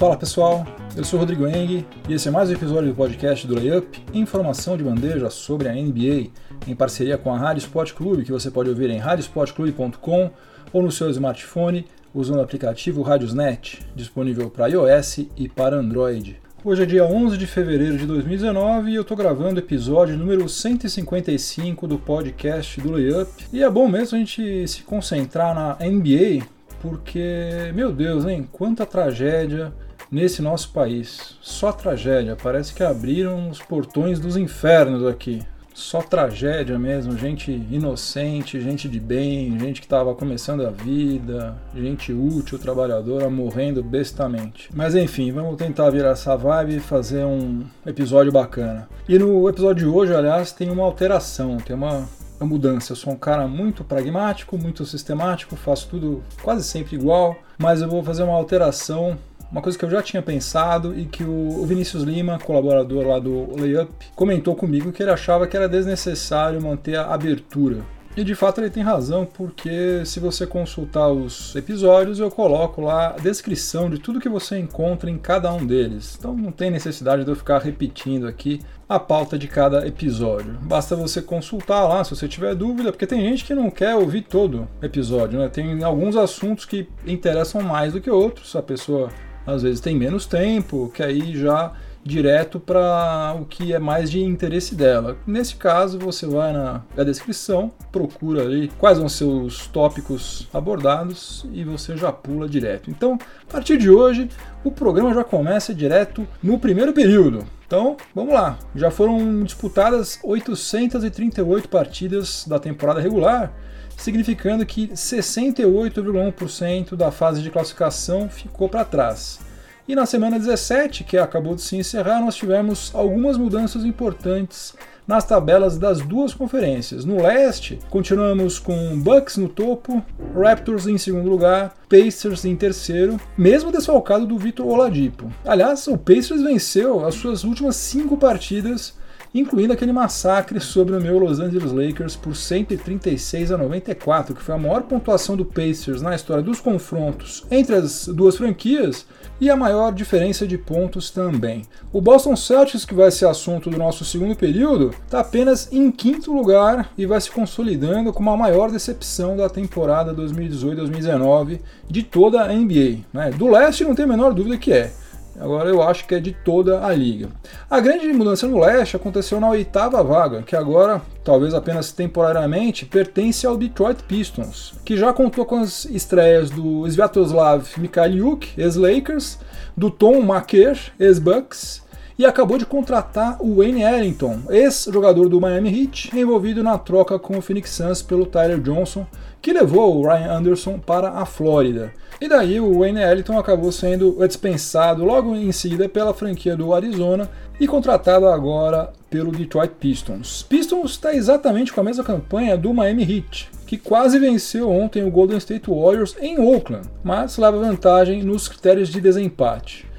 Fala pessoal, eu sou Rodrigo Eng e esse é mais um episódio do podcast do Layup, informação de bandeja sobre a NBA, em parceria com a Rádio Sport Clube, que você pode ouvir em radiosportclube.com ou no seu smartphone usando o aplicativo Radiosnet, disponível para iOS e para Android. Hoje é dia 11 de fevereiro de 2019 e eu estou gravando o episódio número 155 do podcast do Layup. E é bom mesmo a gente se concentrar na NBA, porque, meu Deus, hein, quanta tragédia nesse nosso país. Só tragédia, parece que abriram os portões dos infernos aqui. Só tragédia mesmo, gente inocente, gente de bem, gente que estava começando a vida, gente útil, trabalhadora, morrendo bestamente. Mas enfim, vamos tentar virar essa vibe e fazer um episódio bacana. E no episódio de hoje, aliás, tem uma alteração, tem uma mudança. Eu sou um cara muito pragmático, muito sistemático, faço tudo quase sempre igual, mas eu vou fazer uma alteração, uma coisa que eu já tinha pensado e que o Vinícius Lima, colaborador lá do Layup, comentou comigo que ele achava que era desnecessário manter a abertura. E de fato ele tem razão, porque se você consultar os episódios, eu coloco lá a descrição de tudo que você encontra em cada um deles. Então não tem necessidade de eu ficar repetindo aqui a pauta de cada episódio. Basta você consultar lá se você tiver dúvida, porque tem gente que não quer ouvir todo episódio, né? Tem alguns assuntos que interessam mais do que outros. A pessoa às vezes tem menos tempo, que aí já direto para o que é mais de interesse dela. Nesse caso, você vai na, na descrição, procura ali quais vão ser os tópicos abordados e você já pula direto. Então, a partir de hoje, o programa já começa direto no primeiro período. Então, vamos lá. Já foram disputadas 838 partidas da temporada regular, significando que 68,1% da fase de classificação ficou para trás. E na semana 17, que acabou de se encerrar, nós tivemos algumas mudanças importantes nas tabelas das duas conferências. No leste, continuamos com Bucks no topo, Raptors em segundo lugar, Pacers em terceiro, mesmo desfalcado do Vitor Oladipo. Aliás, o Pacers venceu as suas últimas cinco partidas incluindo aquele massacre sobre o meu Los Angeles Lakers por 136 a 94, que foi a maior pontuação do Pacers na história dos confrontos entre as duas franquias e a maior diferença de pontos também. O Boston Celtics, que vai ser assunto do nosso segundo período, está apenas em quinto lugar e vai se consolidando como a maior decepção da temporada 2018-2019 de toda a NBA. Né? Do leste não tem a menor dúvida que é. Agora eu acho que é de toda a liga. A grande mudança no leste aconteceu na oitava vaga, que agora, talvez apenas temporariamente, pertence ao Detroit Pistons, que já contou com as estreias do Sviatoslav Mikhailiuk, ex-Lakers, do Tom Maker, ex-Bucks, e acabou de contratar o Wayne Ellington, ex-jogador do Miami Heat, envolvido na troca com o Phoenix Suns pelo Tyler Johnson, que levou o Ryan Anderson para a Flórida. E daí o Wayne Ellington acabou sendo dispensado logo em seguida pela franquia do Arizona e contratado agora pelo Detroit Pistons. Pistons está exatamente com a mesma campanha do Miami Heat, que quase venceu ontem o Golden State Warriors em Oakland, mas leva vantagem nos critérios de desempate.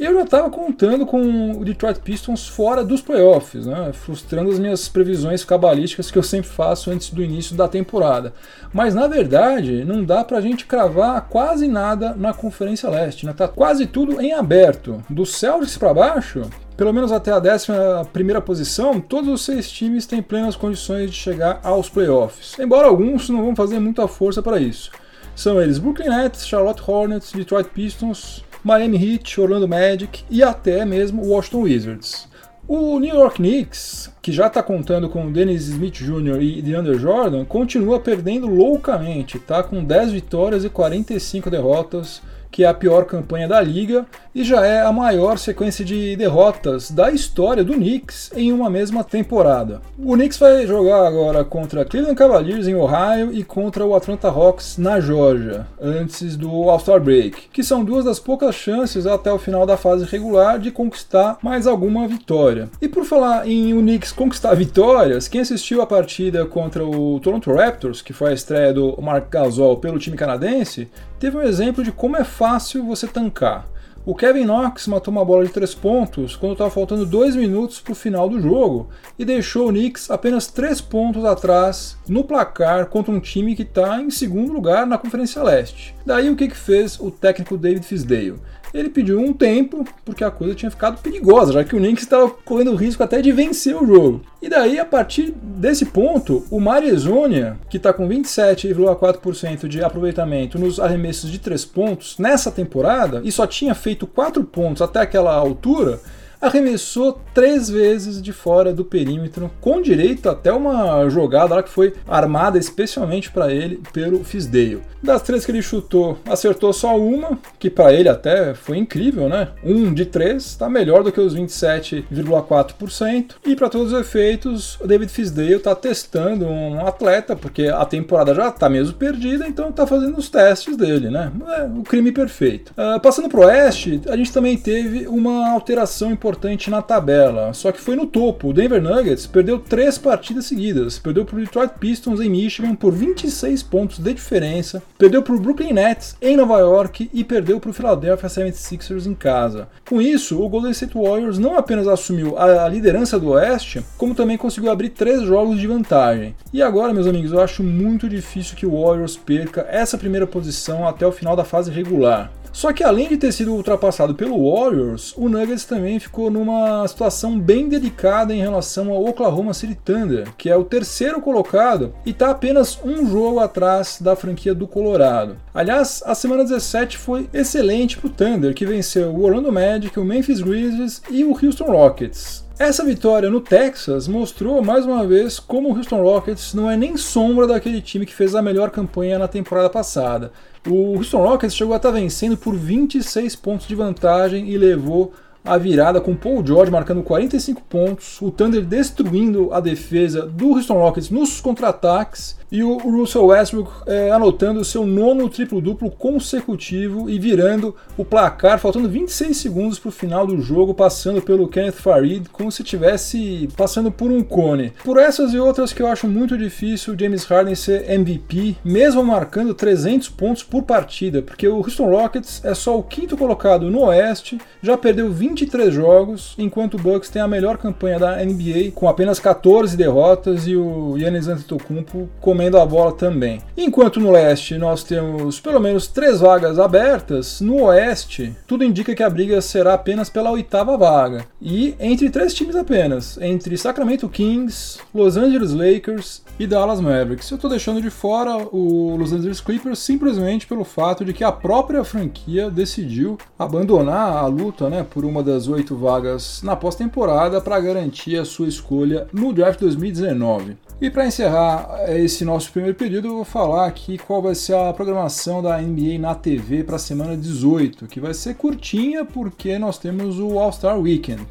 Eu já estava contando com o Detroit Pistons fora dos playoffs, né? frustrando as minhas previsões cabalísticas que eu sempre faço antes do início da temporada. Mas na verdade, não dá para a gente cravar quase nada na Conferência Leste, né? Tá quase tudo em aberto. Do Celtics para baixo, pelo menos até a 11 posição, todos os seis times têm plenas condições de chegar aos playoffs, embora alguns não vão fazer muita força para isso. São eles Brooklyn Nets, Charlotte Hornets, Detroit Pistons, Miami Heat, Orlando Magic e até mesmo Washington Wizards. O New York Knicks, que já está contando com Dennis Smith Jr. e DeAndre Jordan, continua perdendo loucamente, tá com 10 vitórias e 45 derrotas, que é a pior campanha da liga e já é a maior sequência de derrotas da história do Knicks em uma mesma temporada. O Knicks vai jogar agora contra Cleveland Cavaliers em Ohio e contra o Atlanta Hawks na Georgia, antes do All-Star Break, que são duas das poucas chances até o final da fase regular de conquistar mais alguma vitória. E por falar em o Knicks conquistar vitórias, quem assistiu a partida contra o Toronto Raptors, que foi a estreia do Mark Gasol pelo time canadense, teve um exemplo de como é fácil você tancar. O Kevin Knox matou uma bola de 3 pontos quando estava faltando 2 minutos para o final do jogo e deixou o Knicks apenas 3 pontos atrás no placar contra um time que está em segundo lugar na Conferência Leste. Daí o que, que fez o técnico David Fisdale? Ele pediu um tempo, porque a coisa tinha ficado perigosa, já que o Knicks estava correndo o risco até de vencer o jogo. E daí, a partir desse ponto, o Marizonia, que está com 27,4% de aproveitamento nos arremessos de 3 pontos nessa temporada, e só tinha feito 4 pontos até aquela altura, arremessou três vezes de fora do perímetro, com direito até uma jogada lá que foi armada especialmente para ele pelo Fisdale. Das três que ele chutou, acertou só uma, que para ele até foi incrível, né? Um de três, está melhor do que os 27,4%. E para todos os efeitos, o David Fisdale está testando um atleta, porque a temporada já está mesmo perdida, então está fazendo os testes dele, né? É o crime perfeito. Uh, passando para o Oeste, a gente também teve uma alteração importante importante na tabela, só que foi no topo. O Denver Nuggets perdeu três partidas seguidas. Perdeu para o Detroit Pistons em Michigan por 26 pontos de diferença, perdeu para o Brooklyn Nets em Nova York e perdeu para o Philadelphia 76ers em casa. Com isso, o Golden State Warriors não apenas assumiu a liderança do Oeste, como também conseguiu abrir três jogos de vantagem. E agora, meus amigos, eu acho muito difícil que o Warriors perca essa primeira posição até o final da fase regular. Só que além de ter sido ultrapassado pelo Warriors, o Nuggets também ficou numa situação bem delicada em relação ao Oklahoma City Thunder, que é o terceiro colocado e está apenas um jogo atrás da franquia do Colorado. Aliás, a semana 17 foi excelente para o Thunder, que venceu o Orlando Magic, o Memphis Grizzlies e o Houston Rockets. Essa vitória no Texas mostrou mais uma vez como o Houston Rockets não é nem sombra daquele time que fez a melhor campanha na temporada passada. O Houston Rockets chegou a estar vencendo por 26 pontos de vantagem e levou a virada com Paul George marcando 45 pontos, o Thunder destruindo a defesa do Houston Rockets nos contra-ataques e o Russell Westbrook é, anotando seu nono triplo-duplo consecutivo e virando o placar, faltando 26 segundos para o final do jogo, passando pelo Kenneth Farid como se estivesse passando por um cone. Por essas e outras que eu acho muito difícil James Harden ser MVP, mesmo marcando 300 pontos por partida, porque o Houston Rockets é só o quinto colocado no Oeste, já perdeu 23 jogos, enquanto o Bucks tem a melhor campanha da NBA com apenas 14 derrotas e o Giannis Antetokounmpo comendo a bola também. Enquanto no leste nós temos pelo menos três vagas abertas, no oeste tudo indica que a briga será apenas pela oitava vaga. E entre três times apenas, entre Sacramento Kings, Los Angeles Lakers e Dallas Mavericks. Eu estou deixando de fora o Los Angeles Clippers simplesmente pelo fato de que a própria franquia decidiu abandonar a luta né, por uma das oito vagas na pós-temporada para garantir a sua escolha no draft 2019. E para encerrar esse nosso primeiro período, eu vou falar aqui qual vai ser a programação da NBA na TV para a semana 18, que vai ser curtinha porque nós temos o All-Star Weekend.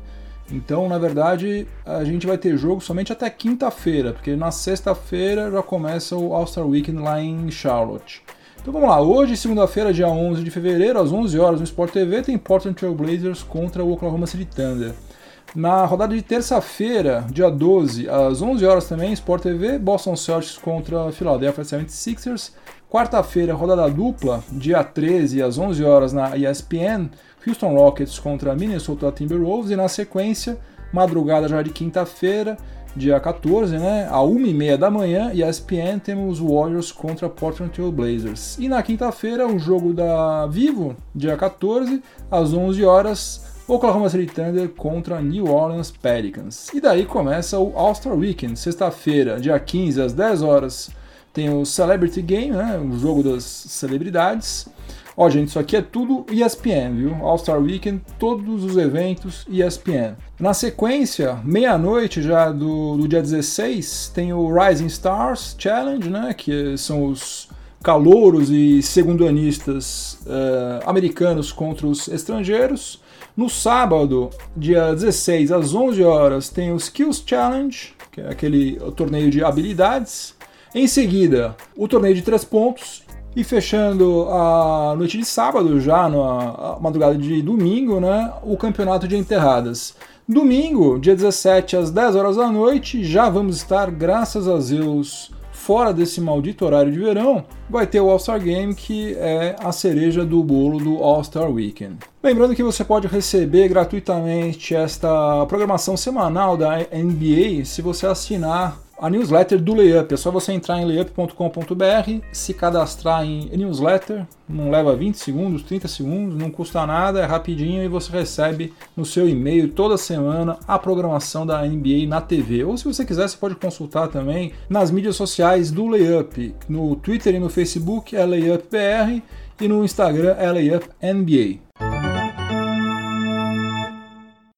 Então, na verdade, a gente vai ter jogo somente até quinta-feira, porque na sexta-feira já começa o All-Star Weekend lá em Charlotte. Então vamos lá, hoje, segunda-feira, dia 11 de fevereiro, às 11 horas no Sport TV, tem Portland Trail Blazers contra o Oklahoma City Thunder. Na rodada de terça-feira, dia 12, às 11 horas também, Sport TV, Boston Celtics contra Philadelphia 76ers. Quarta-feira, rodada dupla, dia 13, às 11 horas na ESPN, Houston Rockets contra Minnesota Timberwolves. E na sequência, madrugada já de quinta-feira, dia 14, né, a 1h30 da manhã, ESPN, temos Warriors contra Portland Trail Blazers. E na quinta-feira, o jogo da Vivo, dia 14, às 11 horas, Oklahoma City Thunder contra New Orleans Pelicans. E daí começa o All-Star Weekend, sexta-feira, dia 15 às 10 horas, tem o Celebrity Game, né, o jogo das celebridades. Ó, gente, isso aqui é tudo ESPN, viu? All-Star Weekend, todos os eventos ESPN. Na sequência, meia-noite já do, do dia 16, tem o Rising Stars Challenge, né, que são os calouros e segundanistas uh, americanos contra os estrangeiros. No sábado, dia 16, às 11 horas, tem o Skills Challenge, que é aquele torneio de habilidades. Em seguida, o torneio de três pontos. E fechando a noite de sábado, já na madrugada de domingo, né, o campeonato de enterradas. Domingo, dia 17, às 10 horas da noite, já vamos estar, graças a Deus, fora desse maldito horário de verão, vai ter o All-Star Game, que é a cereja do bolo do All-Star Weekend. Lembrando que você pode receber gratuitamente esta programação semanal da NBA se você assinar a newsletter do Layup. É só você entrar em layup.com.br, se cadastrar em newsletter, não leva 20 segundos, 30 segundos, não custa nada, é rapidinho e você recebe no seu e-mail toda semana a programação da NBA na TV. Ou se você quiser, você pode consultar também nas mídias sociais do Layup. No Twitter e no Facebook é LayupBR e no Instagram é LayupNBA.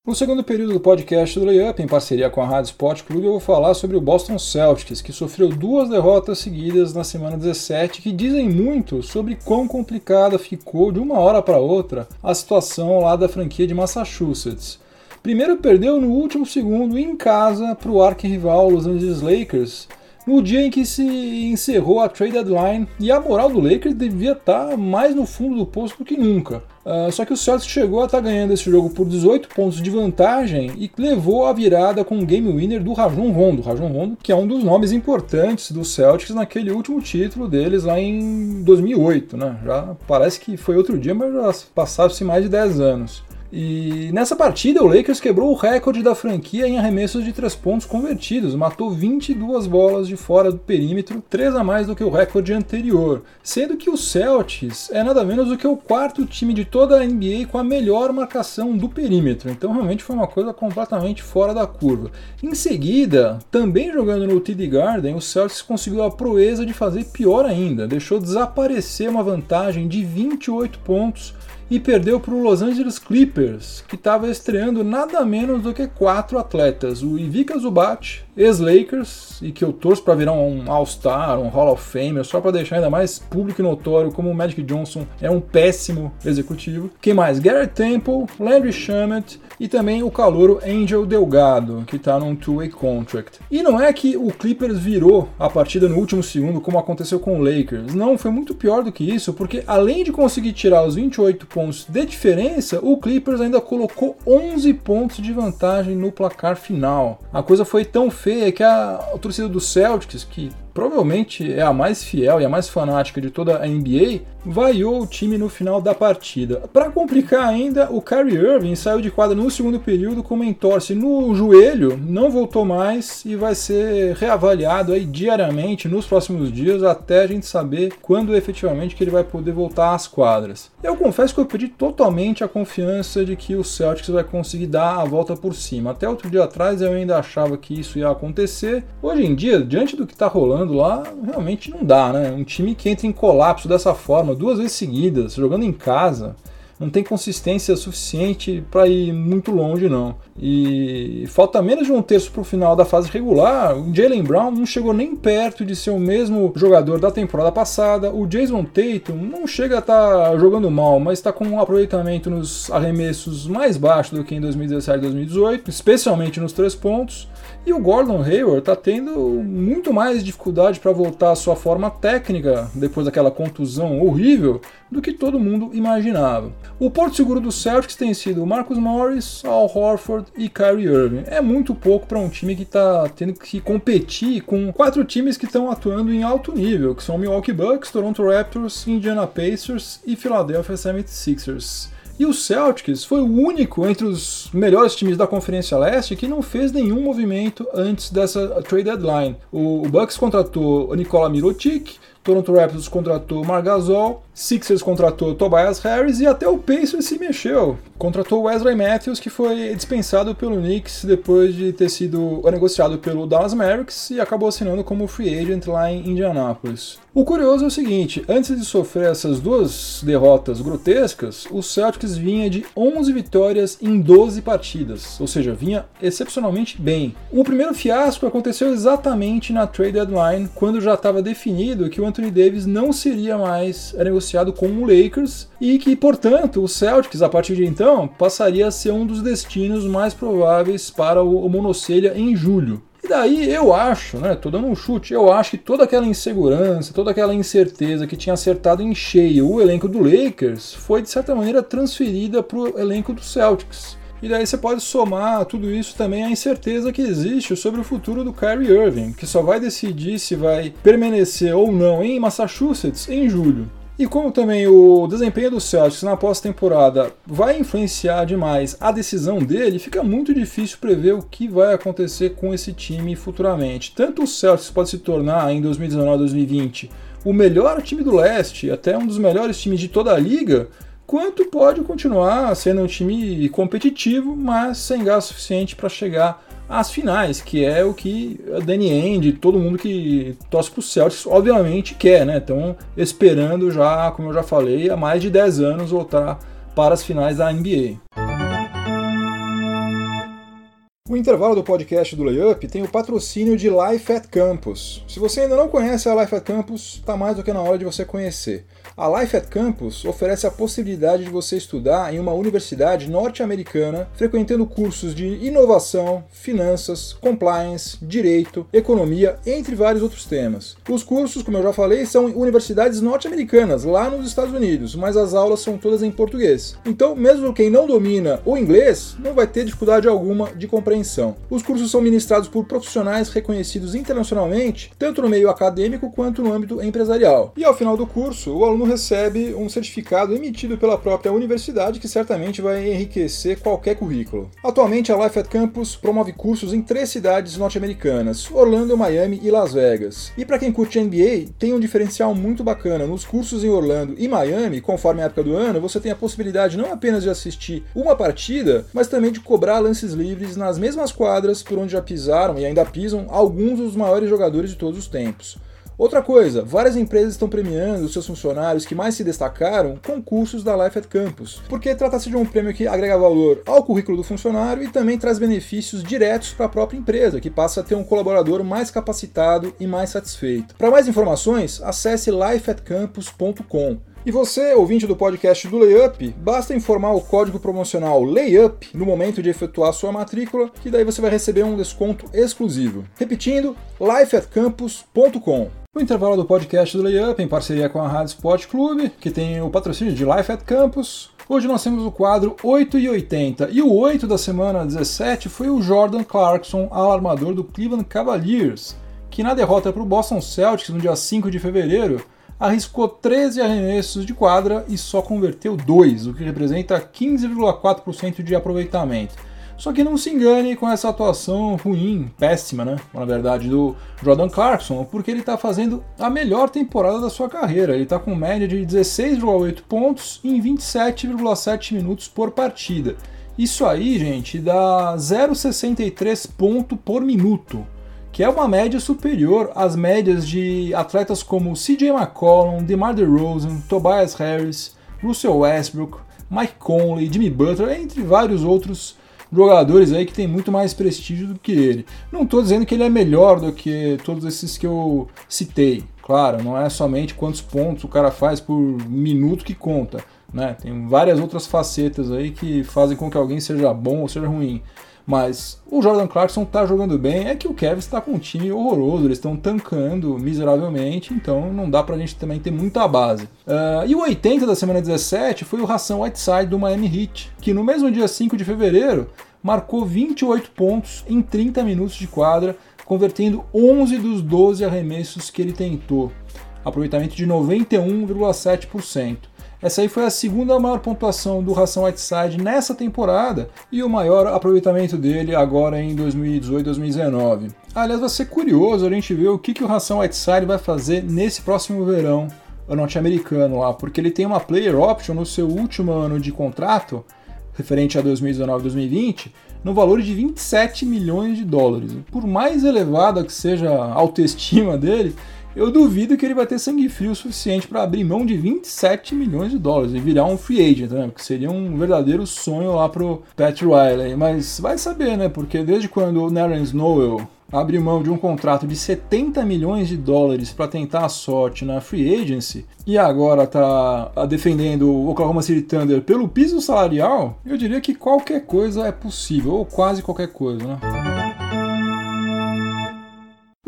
No segundo período do podcast do Layup, em parceria com a Rádio Sport Clube, eu vou falar sobre o Boston Celtics, que sofreu duas derrotas seguidas na semana 17, que dizem muito sobre quão complicada ficou de uma hora para outra a situação lá da franquia de Massachusetts. Primeiro perdeu no último segundo em casa para o arquirrival Los Angeles Lakers, no dia em que se encerrou a trade deadline e a moral do Lakers devia estar mais no fundo do poço do que nunca. Uh, só que o Celtics chegou a estar ganhando esse jogo por 18 pontos de vantagem e levou a virada com o game winner do Rajon Rondo. Rajon Rondo, que é um dos nomes importantes do Celtics naquele último título deles lá em 2008, né? Já parece que foi outro dia, mas já passaram-se mais de 10 anos. E nessa partida, o Lakers quebrou o recorde da franquia em arremessos de três pontos convertidos, matou 22 bolas de fora do perímetro, três a mais do que o recorde anterior, sendo que o Celtics é nada menos do que o quarto time de toda a NBA com a melhor marcação do perímetro. Então, realmente foi uma coisa completamente fora da curva. Em seguida, também jogando no TD Garden, o Celtics conseguiu a proeza de fazer pior ainda, deixou desaparecer uma vantagem de 28 pontos e perdeu para o Los Angeles Clippers, que estava estreando nada menos do que quatro atletas: o Ivica Zubat, ex-Lakers, e que eu torço para virar um All-Star, um Hall of Famer, só para deixar ainda mais público e notório como o Magic Johnson é um péssimo executivo. Quem mais? Garrett Temple, Landry Shamet e também o calouro Angel Delgado, que está num two-way contract. E não é que o Clippers virou a partida no último segundo, como aconteceu com o Lakers. Não, foi muito pior do que isso, porque além de conseguir tirar os 28 pontos de diferença, o Clippers ainda colocou 11 pontos de vantagem no placar final. A coisa foi tão feia que a, a torcida do Celtics, que provavelmente é a mais fiel e a mais fanática de toda a NBA, vaiou o time no final da partida. Para complicar ainda, o Kyrie Irving saiu de quadra no segundo período com uma entorse no joelho, não voltou mais e vai ser reavaliado aí diariamente nos próximos dias até a gente saber quando efetivamente que ele vai poder voltar às quadras. Eu confesso que eu perdi totalmente a confiança de que o Celtics vai conseguir dar a volta por cima. Até outro dia atrás eu ainda achava que isso ia acontecer. Hoje em dia, diante do que está rolando jogando lá, realmente não dá, né? Um time que entra em colapso dessa forma, duas vezes seguidas, jogando em casa, não tem consistência suficiente para ir muito longe, não. E falta menos de um terço para o final da fase regular. O Jalen Brown não chegou nem perto de ser o mesmo jogador da temporada passada. O Jason Tatum não chega a estar tá jogando mal, mas está com um aproveitamento nos arremessos mais baixo do que em 2017 e 2018, especialmente nos três pontos. E o Gordon Hayward está tendo muito mais dificuldade para voltar à sua forma técnica depois daquela contusão horrível do que todo mundo imaginava. O porto seguro do Celtics tem sido Marcus Morris, Al Horford e Kyrie Irving. É muito pouco para um time que está tendo que competir com quatro times que estão atuando em alto nível, que são Milwaukee Bucks, Toronto Raptors, Indiana Pacers e Philadelphia 76ers. E o Celtics foi o único entre os melhores times da Conferência Leste que não fez nenhum movimento antes dessa trade deadline. O Bucks contratou Nikola Mirotic, Toronto Raptors contratou Margasol, Sixers contratou Tobias Harris e até o Pacers se mexeu. Contratou Wesley Matthews, que foi dispensado pelo Knicks depois de ter sido negociado pelo Dallas Mavericks e acabou assinando como free agent lá em Indianápolis. O curioso é o seguinte, antes de sofrer essas duas derrotas grotescas, o Celtics vinha de 11 vitórias em 12 partidas, ou seja, vinha excepcionalmente bem. O primeiro fiasco aconteceu exatamente na trade deadline, quando já estava definido que o Anthony Davis não seria mais negociado com o Lakers e que, portanto, o Celtics, a partir de então, passaria a ser um dos destinos mais prováveis para o monocelha em julho. Daí eu acho, né, tô dando um chute, eu acho que toda aquela insegurança, toda aquela incerteza que tinha acertado em cheio o elenco do Lakers foi de certa maneira transferida para o elenco do Celtics. E daí você pode somar tudo isso também à incerteza que existe sobre o futuro do Kyrie Irving, que só vai decidir se vai permanecer ou não em Massachusetts em julho. E como também o desempenho do Celtics na pós-temporada vai influenciar demais a decisão dele, fica muito difícil prever o que vai acontecer com esse time futuramente. Tanto o Celtics pode se tornar em 2019-2020 o melhor time do leste, até um dos melhores times de toda a liga, quanto pode continuar sendo um time competitivo, mas sem gás suficiente para chegar às finais, que é o que a Danny End, todo mundo que torce para o Celtics, obviamente quer, né? Estão esperando já, como eu já falei, há mais de 10 anos voltar para as finais da NBA. O intervalo do podcast do Layup tem o patrocínio de Life at Campus. Se você ainda não conhece a Life at Campus, está mais do que na hora de você conhecer. A Life at Campus oferece a possibilidade de você estudar em uma universidade norte-americana, frequentando cursos de inovação, finanças, compliance, direito, economia, entre vários outros temas. Os cursos, como eu já falei, são em universidades norte-americanas, lá nos Estados Unidos, mas as aulas são todas em português. Então, mesmo quem não domina o inglês, não vai ter dificuldade alguma de compreensão. Os cursos são ministrados por profissionais reconhecidos internacionalmente, tanto no meio acadêmico quanto no âmbito empresarial. E ao final do curso, o aluno aluno recebe um certificado emitido pela própria universidade que certamente vai enriquecer qualquer currículo. Atualmente, a Life at Campus promove cursos em três cidades norte-americanas: Orlando, Miami e Las Vegas. E para quem curte NBA, tem um diferencial muito bacana. Nos cursos em Orlando e Miami, conforme a época do ano, você tem a possibilidade não apenas de assistir uma partida, mas também de cobrar lances livres nas mesmas quadras por onde já pisaram e ainda pisam alguns dos maiores jogadores de todos os tempos. Outra coisa, várias empresas estão premiando os seus funcionários que mais se destacaram com cursos da Life at Campus, porque trata-se de um prêmio que agrega valor ao currículo do funcionário e também traz benefícios diretos para a própria empresa, que passa a ter um colaborador mais capacitado e mais satisfeito. Para mais informações, acesse lifeatcampus.com. E você, ouvinte do podcast do Layup, basta informar o código promocional Layup no momento de efetuar sua matrícula, que daí você vai receber um desconto exclusivo. Repetindo, lifeatcampus.com. O intervalo do podcast do Layup, em parceria com a Rádio Sport Clube, que tem o patrocínio de Life at Campus. Hoje nós temos o quadro 8 e 80, e o 8 da semana 17 foi o Jordan Clarkson, alarmador do Cleveland Cavaliers, que na derrota para o Boston Celtics no dia 5 de fevereiro, arriscou 13 arremessos de quadra e só converteu 2, o que representa 15,4% de aproveitamento. Só que não se engane com essa atuação ruim, péssima, né? Na verdade, do Jordan Clarkson, porque ele está fazendo a melhor temporada da sua carreira. Ele está com média de 16,8 pontos em 27,7 minutos por partida. Isso aí, gente, dá 0,63 ponto por minuto, que é uma média superior às médias de atletas como CJ McCollum, DeMar DeRozan, Tobias Harris, Russell Westbrook, Mike Conley, Jimmy Butler, entre vários outros jogadores aí que tem muito mais prestígio do que ele. Não estou dizendo que ele é melhor do que todos esses que eu citei. Claro, não é somente quantos pontos o cara faz por minuto que conta. Né? Tem várias outras facetas aí que fazem com que alguém seja bom ou seja ruim. Mas o Jordan Clarkson tá jogando bem, é que o Kevin está com um time horroroso, eles estão tancando miseravelmente, então não dá pra gente também ter muita base. Uh, e o 80 da semana 17 foi o Ração Whiteside do Miami Heat, que no mesmo dia 5 de fevereiro marcou 28 pontos em 30 minutos de quadra, convertendo 11 dos 12 arremessos que ele tentou, aproveitamento de 91,7%. Essa aí foi a segunda maior pontuação do Ração Whiteside nessa temporada e o maior aproveitamento dele agora em 2018-2019. Aliás, vai ser curioso a gente ver o que, que o Ração Whiteside vai fazer nesse próximo verão norte-americano lá, porque ele tem uma player option no seu último ano de contrato, referente a 2019-2020, no valor de 27 milhões de dólares. Por mais elevada que seja a autoestima dele, eu duvido que ele vai ter sangue frio suficiente para abrir mão de 27 milhões de dólares e virar um free agent, né? Que seria um verdadeiro sonho lá pro Pat Riley. Mas vai saber, né? Porque desde quando o Nerlens Noel abriu mão de um contrato de 70 milhões de dólares para tentar a sorte na free agency e agora tá defendendo o Oklahoma City Thunder pelo piso salarial, eu diria que qualquer coisa é possível, ou quase qualquer coisa, né?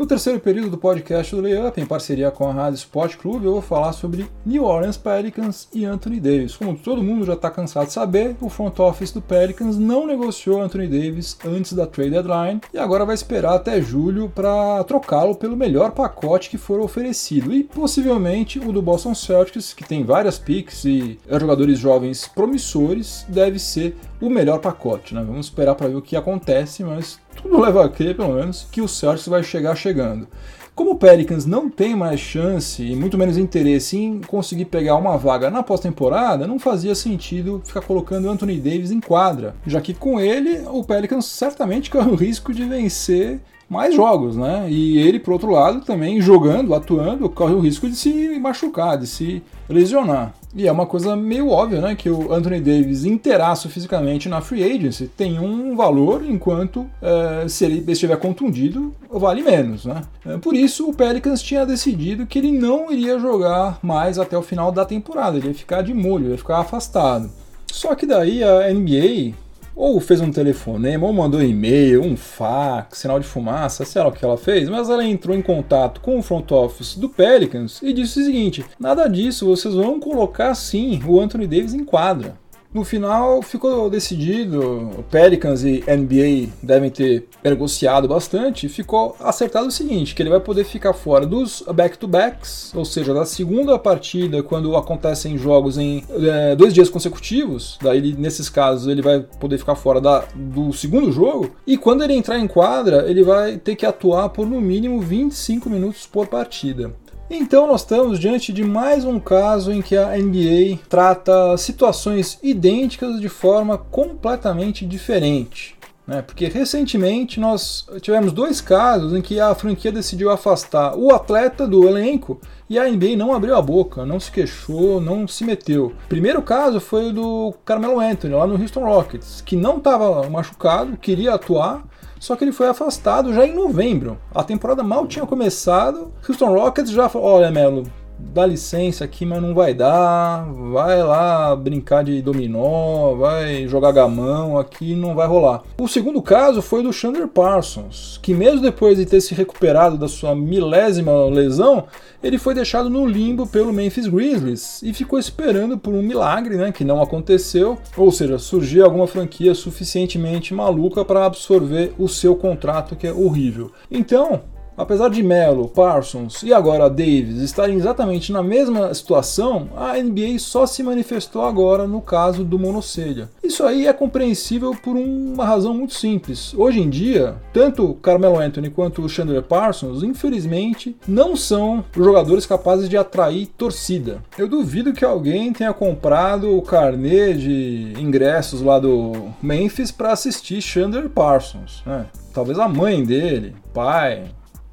No terceiro período do podcast do Layup, em parceria com a Rádio Sport Clube, eu vou falar sobre New Orleans Pelicans e Anthony Davis. Como todo mundo já está cansado de saber, o front office do Pelicans não negociou Anthony Davis antes da trade deadline e agora vai esperar até julho para trocá-lo pelo melhor pacote que for oferecido e possivelmente o do Boston Celtics, que tem várias picks e jogadores jovens promissores, deve ser o melhor pacote. Né? Vamos esperar para ver o que acontece, mas tudo leva a crer, pelo menos, que o Celtics vai chegar chegando. Como o Pelicans não tem mais chance e muito menos interesse em conseguir pegar uma vaga na pós-temporada, não fazia sentido ficar colocando Anthony Davis em quadra, já que com ele o Pelicans certamente corre o risco de vencer mais jogos, né? E ele, por outro lado, também jogando, atuando, corre o risco de se machucar, de se lesionar. E é uma coisa meio óbvia, né? Que o Anthony Davis inteiraço fisicamente na free agency tem um valor, enquanto é, se ele estiver contundido, vale menos, né? É, por isso, o Pelicans tinha decidido que ele não iria jogar mais até o final da temporada, ele ia ficar de molho, ia ficar afastado. Só que daí a NBA ou fez um telefonema, ou mandou e-mail, um fax, sinal de fumaça, sei lá o que ela fez, mas ela entrou em contato com o front office do Pelicans e disse o seguinte: nada disso, vocês vão colocar sim o Anthony Davis em quadra. No final ficou decidido, Pelicans e NBA devem ter negociado bastante, ficou acertado o seguinte, que ele vai poder ficar fora dos back-to-backs, ou seja, da segunda partida, quando acontecem jogos em é, dois dias consecutivos, daí nesses casos ele vai poder ficar fora da, do segundo jogo, e quando ele entrar em quadra, ele vai ter que atuar por no mínimo 25 minutos por partida. Então nós estamos diante de mais um caso em que a NBA trata situações idênticas de forma completamente diferente. Né? Porque recentemente nós tivemos dois casos em que a franquia decidiu afastar o atleta do elenco e a NBA não abriu a boca, não se queixou, não se meteu. O primeiro caso foi o do Carmelo Anthony, lá no Houston Rockets, que não estava machucado, queria atuar, só que ele foi afastado já em novembro. A temporada mal tinha começado. Houston Rockets já falou: olha, Melo, dá licença aqui, mas não vai dar. Vai lá brincar de dominó, vai jogar gamão, aqui não vai rolar. O segundo caso foi do Chandler Parsons, que mesmo depois de ter se recuperado da sua milésima lesão, ele foi deixado no limbo pelo Memphis Grizzlies e ficou esperando por um milagre, né, que não aconteceu, ou seja, surgiu alguma franquia suficientemente maluca para absorver o seu contrato que é horrível. Então, Apesar de Melo, Parsons e agora Davis estarem exatamente na mesma situação, a NBA só se manifestou agora no caso do monocelha. Isso aí é compreensível por uma razão muito simples. Hoje em dia, tanto Carmelo Anthony quanto Chandler Parsons, infelizmente, não são jogadores capazes de atrair torcida. Eu duvido que alguém tenha comprado o carnê de ingressos lá do Memphis para assistir Chandler Parsons. Né? Talvez a mãe dele, pai,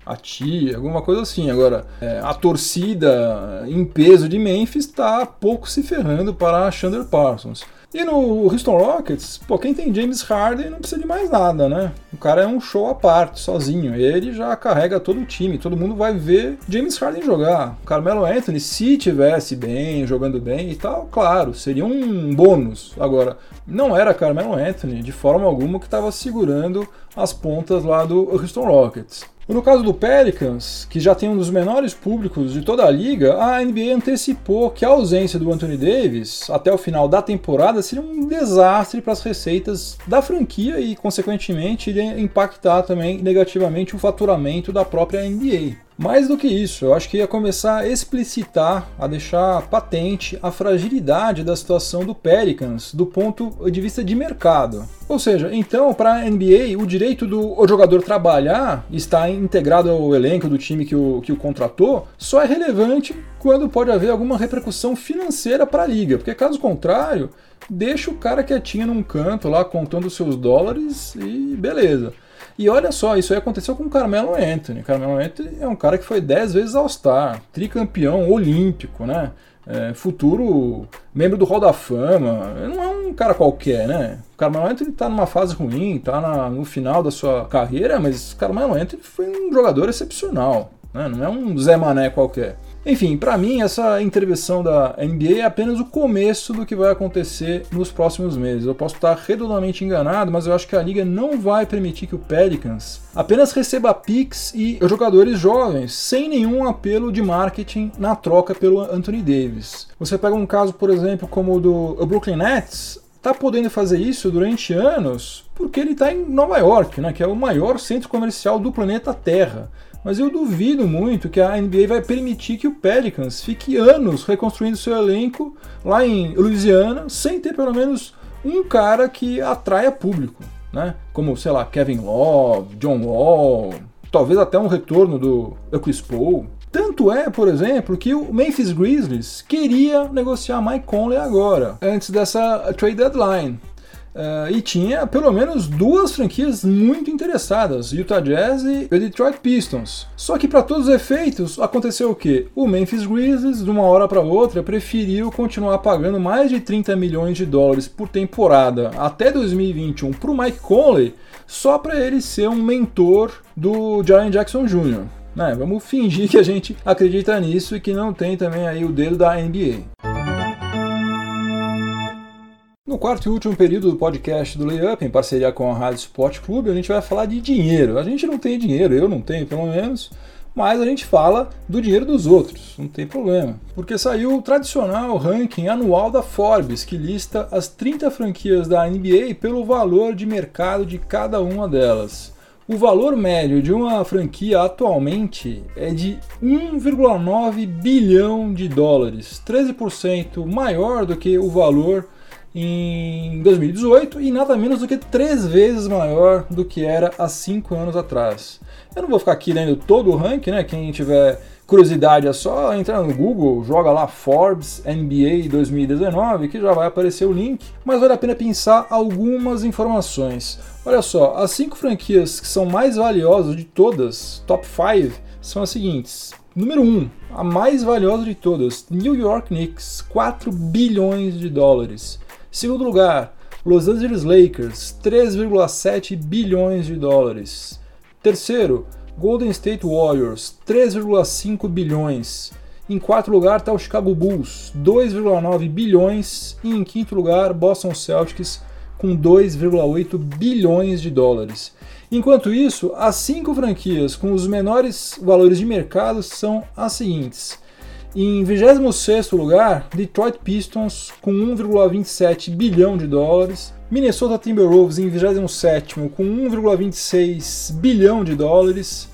a tia, alguma coisa assim. Agora, é, a torcida em peso de Memphis está pouco se ferrando para Chandler Parsons. E no Houston Rockets, pô, quem tem James Harden não precisa de mais nada, né? O cara é um show à parte, sozinho. Ele já carrega todo o time, todo mundo vai ver James Harden jogar. Carmelo Anthony, se tivesse bem, jogando bem e tal, claro, seria um bônus. Agora, não era Carmelo Anthony de forma alguma que estava segurando as pontas lá do Houston Rockets. No caso do Pelicans, que já tem um dos menores públicos de toda a liga, a NBA antecipou que a ausência do Anthony Davis até o final da temporada seria um desastre para as receitas da franquia e, consequentemente, iria impactar também negativamente o faturamento da própria NBA. Mais do que isso, eu acho que ia começar a explicitar, a deixar patente a fragilidade da situação do Pelicans do ponto de vista de mercado. Ou seja, então, para a NBA, o direito do jogador trabalhar, estar integrado ao elenco do time que o, que o contratou, só é relevante quando pode haver alguma repercussão financeira para a liga, porque caso contrário, deixa o cara quietinho num canto lá contando seus dólares e beleza. E olha só, isso aí aconteceu com o Carmelo Anthony. Carmelo Anthony é um cara que foi 10 vezes All-Star, tricampeão olímpico, né? É, futuro membro do Hall da Fama. Não é um cara qualquer, né? O Carmelo Anthony tá numa fase ruim, tá na, no final da sua carreira, mas o Carmelo Anthony foi um jogador excepcional, né? Não é um Zé Mané qualquer. Enfim, para mim, essa intervenção da NBA é apenas o começo do que vai acontecer nos próximos meses. Eu posso estar redondamente enganado, mas eu acho que a liga não vai permitir que o Pelicans apenas receba picks e jogadores jovens, sem nenhum apelo de marketing na troca pelo Anthony Davis. Você pega um caso, por exemplo, como o do Brooklyn Nets, está podendo fazer isso durante anos porque ele está em Nova York, né, que é o maior centro comercial do planeta Terra. Mas eu duvido muito que a NBA vai permitir que o Pelicans fique anos reconstruindo seu elenco lá em Louisiana sem ter pelo menos um cara que atraia público, né? Como, sei lá, Kevin Love, John Wall, talvez até um retorno do Chris Paul. Tanto é, por exemplo, que o Memphis Grizzlies queria negociar Mike Conley agora, antes dessa trade deadline. Uh, e tinha pelo menos duas franquias muito interessadas, Utah Jazz e o Detroit Pistons. Só que para todos os efeitos, aconteceu o quê? O Memphis Grizzlies, de uma hora para outra, preferiu continuar pagando mais de 30 milhões de dólares por temporada até 2021 para o Mike Conley, só para ele ser um mentor do Jaren Jackson Jr. Né? Vamos fingir que a gente acredita nisso e que não tem também aí o dedo da NBA. No quarto e último período do podcast do Layup, em parceria com a Rádio Sport Clube, a gente vai falar de dinheiro. A gente não tem dinheiro, eu não tenho pelo menos, mas a gente fala do dinheiro dos outros, não tem problema. Porque saiu o tradicional ranking anual da Forbes, que lista as 30 franquias da NBA pelo valor de mercado de cada uma delas. O valor médio de uma franquia atualmente é de 1,9 bilhão de dólares, 13% maior do que o valor em 2018 e nada menos do que três vezes maior do que era há cinco anos atrás. Eu não vou ficar aqui lendo todo o ranking, né? Quem tiver curiosidade é só entrar no Google, joga lá Forbes NBA 2019 que já vai aparecer o link, mas vale a pena pensar algumas informações. Olha só, as cinco franquias que são mais valiosas de todas, top 5, são as seguintes. Número 1, um, a mais valiosa de todas, New York Knicks, 4 bilhões de dólares. Segundo lugar, Los Angeles Lakers, 3,7 bilhões de dólares. Terceiro, Golden State Warriors, 3,5 bilhões. Em quarto lugar está o Chicago Bulls, 2,9 bilhões. E em quinto lugar, Boston Celtics, com 2,8 bilhões de dólares. Enquanto isso, as cinco franquias com os menores valores de mercado são as seguintes: em 26 lugar, Detroit Pistons com 1,27 bilhão de dólares. Minnesota Timberwolves em 27 com 1,26 bilhão de dólares.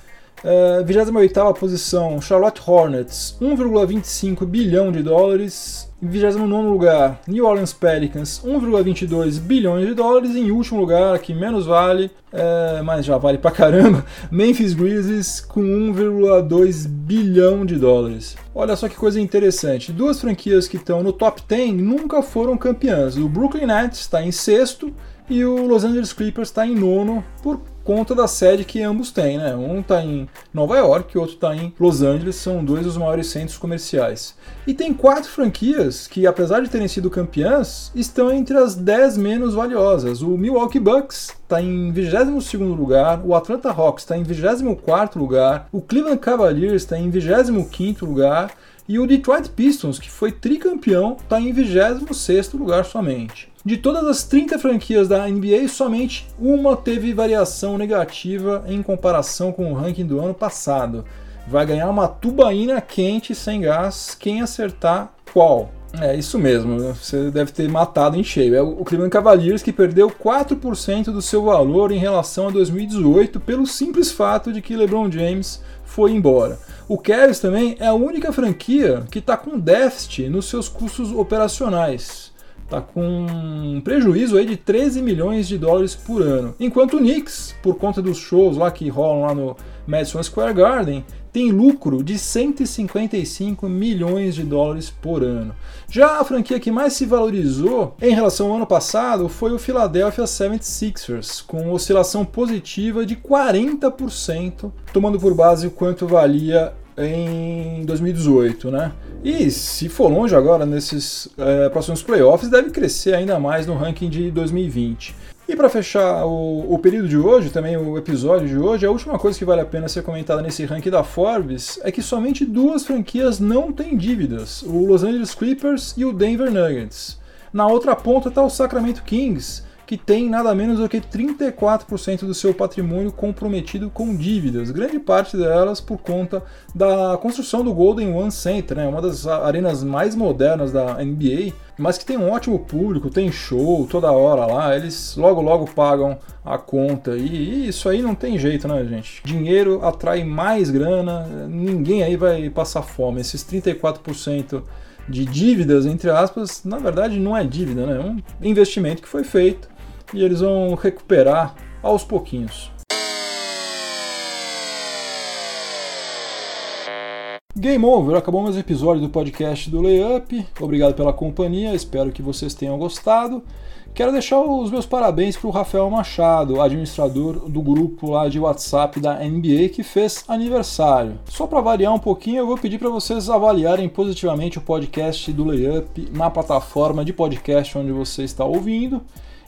Uh, 28 posição, Charlotte Hornets, 1,25 bilhão de dólares. Em 29 lugar, New Orleans Pelicans, 1,22 bilhões de dólares. Em último lugar, que menos vale, é, mas já vale pra caramba, Memphis Grizzlies com 1,2 bilhão de dólares. Olha só que coisa interessante: duas franquias que estão no top 10 nunca foram campeãs. O Brooklyn Nets está em sexto e o Los Angeles Clippers está em nono por conta da sede que ambos têm, né? Um está em Nova York o outro está em Los Angeles, são dois dos maiores centros comerciais. E tem quatro franquias que, apesar de terem sido campeãs, estão entre as dez menos valiosas. O Milwaukee Bucks está em 22 lugar, o Atlanta Hawks está em 24 lugar, o Cleveland Cavaliers está em 25 lugar e o Detroit Pistons, que foi tricampeão, está em 26 lugar somente. De todas as 30 franquias da NBA, somente uma teve variação negativa em comparação com o ranking do ano passado. Vai ganhar uma tubaína quente sem gás quem acertar qual. É isso mesmo, você deve ter matado em cheio. É o Cleveland Cavaliers que perdeu 4% do seu valor em relação a 2018 pelo simples fato de que LeBron James foi embora. O Cavs também é a única franquia que está com déficit nos seus custos operacionais tá com um prejuízo aí de 13 milhões de dólares por ano. Enquanto o Knicks, por conta dos shows lá que rolam lá no Madison Square Garden, tem lucro de 155 milhões de dólares por ano. Já a franquia que mais se valorizou em relação ao ano passado foi o Philadelphia 76ers, com oscilação positiva de 40%, tomando por base o quanto valia em 2018, né? E se for longe agora nesses é, próximos playoffs, deve crescer ainda mais no ranking de 2020. E para fechar o, o, período de hoje, também o episódio de hoje, a última coisa que vale a pena ser comentada nesse ranking da Forbes é que somente duas franquias não têm dívidas: o Los Angeles Clippers e o Denver Nuggets. Na outra ponta está o Sacramento Kings, que tem nada menos do que 34% do seu patrimônio comprometido com dívidas, grande parte delas por conta da construção do Golden One Center, né, uma das arenas mais modernas da NBA, mas que tem um ótimo público, tem show toda hora lá, eles logo logo pagam a conta e isso aí não tem jeito, né, gente? Dinheiro atrai mais grana, ninguém aí vai passar fome. Esses 34% de dívidas, entre aspas, na verdade não é dívida, né? É um investimento que foi feito e eles vão recuperar aos pouquinhos. Game over, acabou mais um episódio do podcast do Layup. Obrigado pela companhia, espero que vocês tenham gostado. Quero deixar os meus parabéns para o Rafael Machado, administrador do grupo lá de WhatsApp da NBA que fez aniversário. Só para variar um pouquinho, eu vou pedir para vocês avaliarem positivamente o podcast do Layup na plataforma de podcast onde você está ouvindo.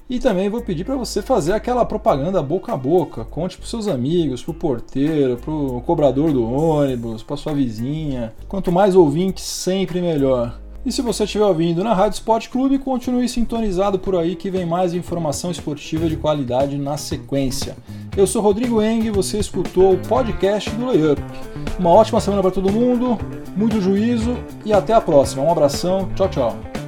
E também vou pedir para você fazer aquela propaganda boca a boca. Conte para seus amigos, para o porteiro, para o cobrador do ônibus, para sua vizinha. Quanto mais ouvintes, sempre melhor. E se você estiver ouvindo na Rádio Sport Clube, continue sintonizado por aí que vem mais informação esportiva de qualidade na sequência. Eu sou Rodrigo Eng e você escutou o podcast do Layup. Uma ótima semana para todo mundo, muito juízo e até a próxima. Um abração, tchau, tchau.